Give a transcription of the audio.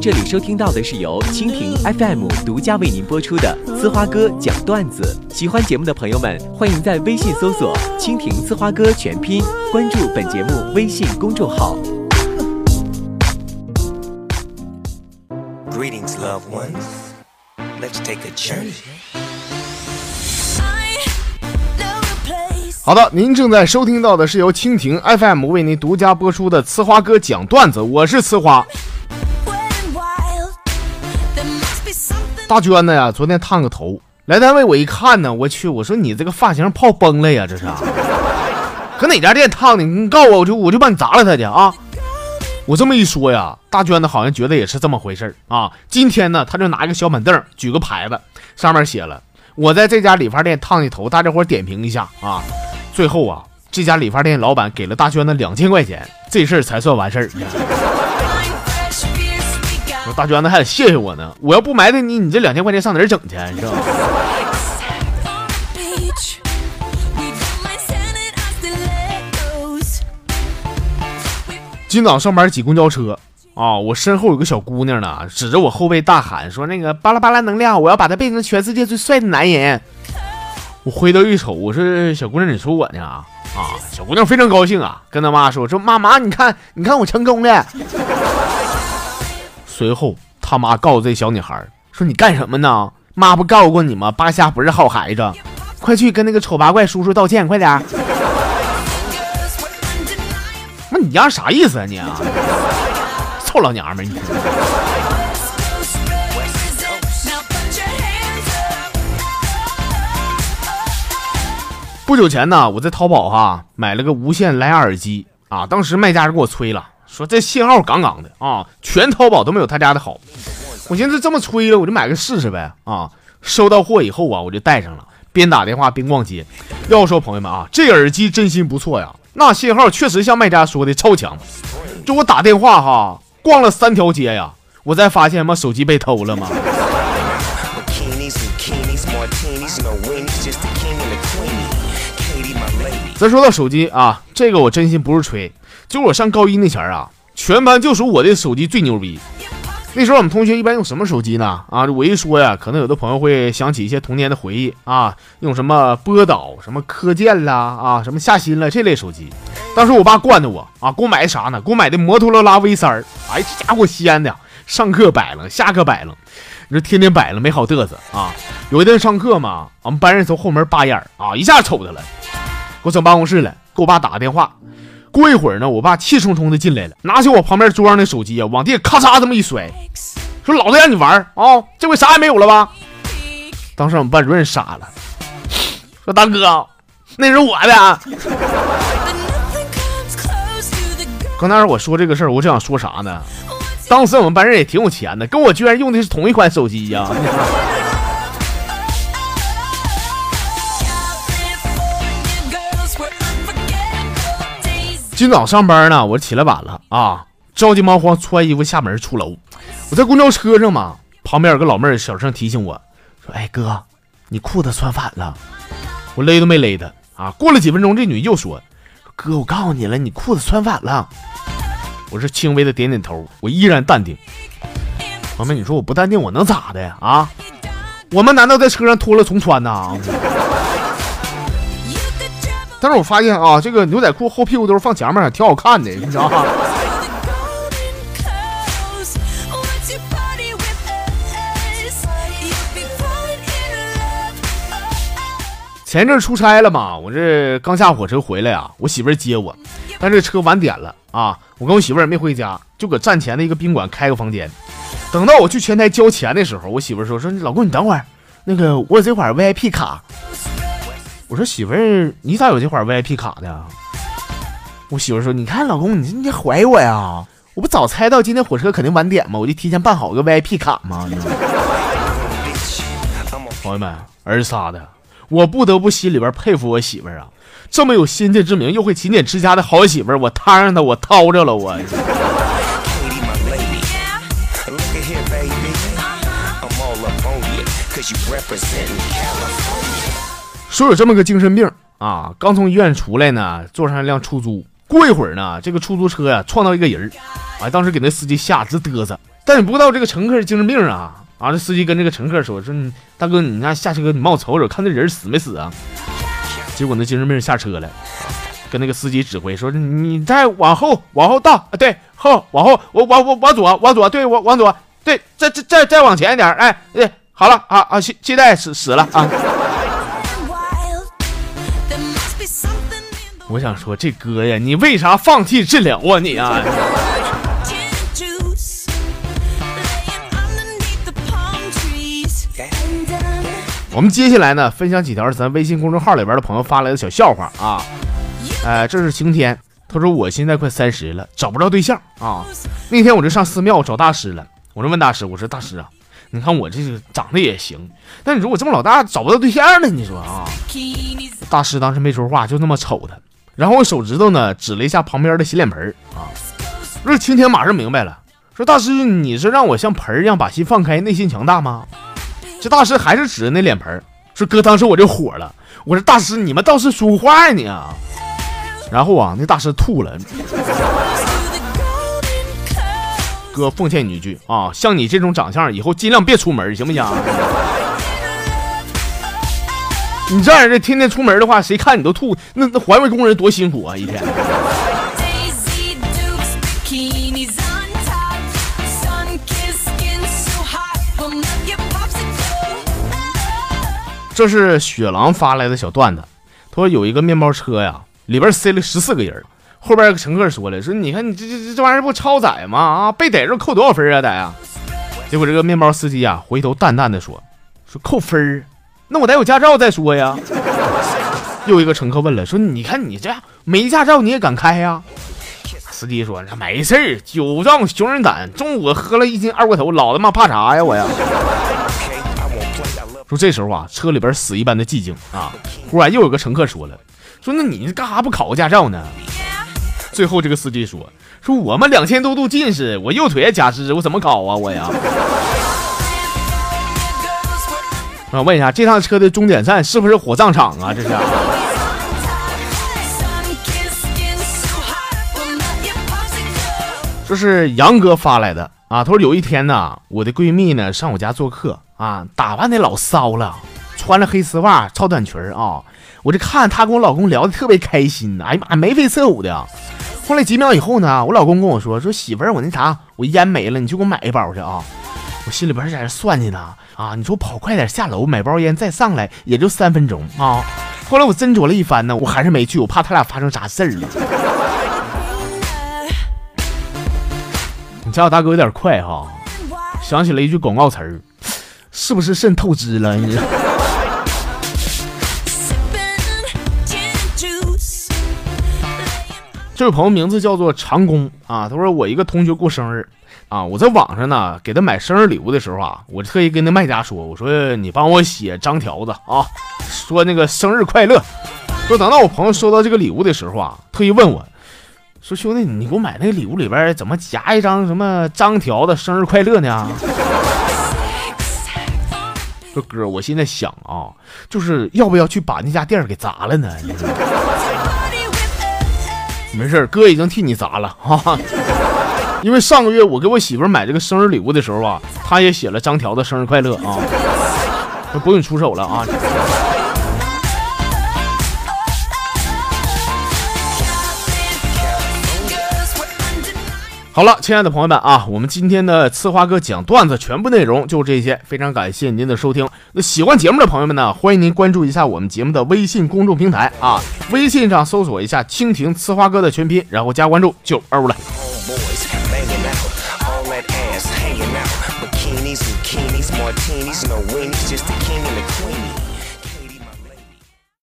您这里收听到的是由蜻蜓 FM 独家为您播出的《呲花哥讲段子》。喜欢节目的朋友们，欢迎在微信搜索“蜻蜓呲花哥”全拼，关注本节目微信公众号。Greetings, loved ones. Let's take a journey. 好的，您正在收听到的是由蜻蜓 FM 为您独家播出的《呲花哥讲段子》，我是呲花。大娟子呀，昨天烫个头，来单位我一看呢，我去，我说你这个发型泡崩了呀，这是？搁哪家店烫的？你告诉我，我就我就帮你砸了他去啊！我这么一说呀，大娟子好像觉得也是这么回事啊。今天呢，他就拿一个小板凳，举个牌子，上面写了：“我在这家理发店烫的头，大家伙点评一下啊。”最后啊，这家理发店老板给了大娟子两千块钱，这事儿才算完事儿。大娟子还得谢谢我呢，我要不埋汰你，你这两千块钱上哪儿整去？你知道吗？今早上班挤公交车啊，我身后有个小姑娘呢，指着我后背大喊说：“那个巴拉巴拉能量，我要把她变成全世界最帅的男人。”我回头一瞅，我说：“小姑娘，你说我呢？”啊，小姑娘非常高兴啊，跟她妈说：“说妈妈，你看，你看我成功了。”随后，他妈告诉这小女孩说：“你干什么呢？妈不告诉过你吗？八虾不是好孩子，快去跟那个丑八怪叔叔道歉，快点！”那你丫啥意思啊你啊？臭老娘们你！不久前呢，我在淘宝哈买了个无线蓝牙耳机啊，当时卖家就给我催了。说这信号杠杠的啊，全淘宝都没有他家的好。我寻思这么吹了，我就买个试试呗啊。收到货以后啊，我就戴上了，边打电话边逛街。要说朋友们啊，这耳机真心不错呀，那信号确实像卖家说的超强。就我打电话哈，逛了三条街呀，我才发现嘛手机被偷了嘛？再说到手机啊，这个我真心不是吹。就我上高一那前儿啊，全班就属我的手机最牛逼。那时候我们同学一般用什么手机呢？啊，我一说呀，可能有的朋友会想起一些童年的回忆啊，用什么波导、什么科健啦，啊，什么夏新了这类手机。当时我爸惯着我啊，给我买的啥呢？给我买的摩托罗拉 V 三儿。哎，这家伙闲的，上课摆了，下课摆了，你说天天摆了没好嘚瑟啊。有一天上课嘛，俺们班人从后门扒眼儿啊，一下瞅他了，给我整办公室了，给我爸打个电话。过一会儿呢，我爸气冲冲的进来了，拿起我旁边桌上的手机啊，往地下咔嚓这么一摔，说：“老子让你玩啊，这回啥也没有了吧？”当时我们班主任傻了，说：“大哥，那是我的。”刚才我说这个事儿，我正想说啥呢？当时我们班人也挺有钱的，跟我居然用的是同一款手机呀。今早上班呢，我起来晚了啊，着急忙慌穿衣服下门出楼。我在公交车上嘛，旁边有个老妹儿小声提醒我说：“哎哥，你裤子穿反了。”我勒都没勒她啊。过了几分钟，这女又说：“哥，我告诉你了，你裤子穿反了。”我是轻微的点点头，我依然淡定。老妹，你说我不淡定，我能咋的啊？我们难道在车上脱了重穿呐？但是我发现啊，这个牛仔裤后屁股兜放前面挺好看的，你知道吗？前阵出差了嘛，我这刚下火车回来啊，我媳妇接我，但这车晚点了啊，我跟我媳妇也没回家，就搁站前的一个宾馆开个房间。等到我去前台交钱的时候，我媳妇儿说说老公你等会儿，那个我有这款 VIP 卡。我说媳妇儿，你咋有这款 VIP 卡呢？我媳妇儿说：“你看，老公，你你怀我呀？我不早猜到今天火车肯定晚点吗？我就提前办好个 VIP 卡吗？” 朋友们，儿仨的，我不得不心里边佩服我媳妇儿啊！这么有先见之明又会勤俭持家的好媳妇儿，我摊上她，我掏着了我。说有这么个精神病啊，刚从医院出来呢，坐上一辆出租。过一会儿呢，这个出租车呀撞到一个人儿，哎，当时给那司机吓直嘚瑟。但你不知道这个乘客是精神病啊！啊，这司机跟这个乘客说：“说你大哥，你那下车，你帮我瞅瞅，看那人死没死啊？”结果那精神病下车了，跟那个司机指挥说：“你再往后，往后倒，啊，对，后往后，我往我往左，往左，对，我往左，对，再再再再往前一点，哎，对，好了，啊啊，现现在死死了啊！”我想说，这哥呀，你为啥放弃治疗啊你啊？我们接下来呢，分享几条咱微信公众号里边的朋友发来的小笑话啊。哎，这是晴天，他说我现在快三十了，找不着对象啊。那天我就上寺庙找大师了，我就问大师，我说大师啊，你看我这个长得也行，但你说我这么老大找不到对象呢？你说啊？大师当时没说话，就那么瞅他，然后我手指头呢指了一下旁边的洗脸盆啊。这晴天马上明白了，说大师，你是让我像盆一样把心放开，内心强大吗？这大师还是指着那脸盆说：“哥，当时我就火了，我说大师，你们倒是说话呀你啊！”然后啊，那大师吐了。哥，奉劝你一句啊，像你这种长相，以后尽量别出门，行不行？你这样的天天出门的话，谁看你都吐，那那环卫工人多辛苦啊，一天。这是雪狼发来的小段子，他说有一个面包车呀，里边塞了十四个人，后边有个乘客说了，说你看你这这这玩意儿不超载吗？啊，被逮着扣多少分啊？得啊！结果这个面包司机啊，回头淡淡的说，说扣分儿，那我得有驾照再说呀。又一个乘客问了，说你看你这没驾照你也敢开呀？司机说，那没事儿，酒壮熊人胆，中午喝了一斤二锅头，老他妈怕啥呀我呀？说这时候啊，车里边死一般的寂静啊。忽然又有个乘客说了：“说那你干啥不考个驾照呢？”最后这个司机说：“说我们两千多度近视，我右腿也假肢，我怎么考啊我呀？”我 问一下，这趟车的终点站是不是火葬场啊？这是。这是杨哥发来的啊，他说有一天呢，我的闺蜜呢上我家做客。啊，打扮的老骚了，穿着黑丝袜、超短裙啊！我这看她跟我老公聊的特别开心，哎呀妈，眉飞色舞的。后来几秒以后呢，我老公跟我说：“说媳妇儿，我那啥，我烟没了，你去给我买一包去啊！”我心里边在这算计呢，啊，你说跑快点下楼买包烟再上来也就三分钟啊！后来我斟酌了一番呢，我还是没去，我怕他俩发生啥事儿了。你家我大哥有点快哈，想起了一句广告词儿。是不是肾透支了？你这位朋友名字叫做长工啊，他说我一个同学过生日啊，我在网上呢给他买生日礼物的时候啊，我特意跟那卖家说，我说你帮我写张条子啊，说那个生日快乐。说等到我朋友收到这个礼物的时候啊，特意问我说兄弟，你给我买那个礼物里边怎么夹一张什么张条的生日快乐呢？说哥，我现在想啊，就是要不要去把那家店给砸了呢？没事哥已经替你砸了哈。因为上个月我给我媳妇买这个生日礼物的时候啊，她也写了张条的生日快乐啊，不用出手了啊。好了，亲爱的朋友们啊，我们今天的呲花哥讲段子全部内容就这些，非常感谢您的收听。那喜欢节目的朋友们呢，欢迎您关注一下我们节目的微信公众平台啊，微信上搜索一下“蜻蜓呲花哥”的全拼，然后加关注就二五了。martinis, no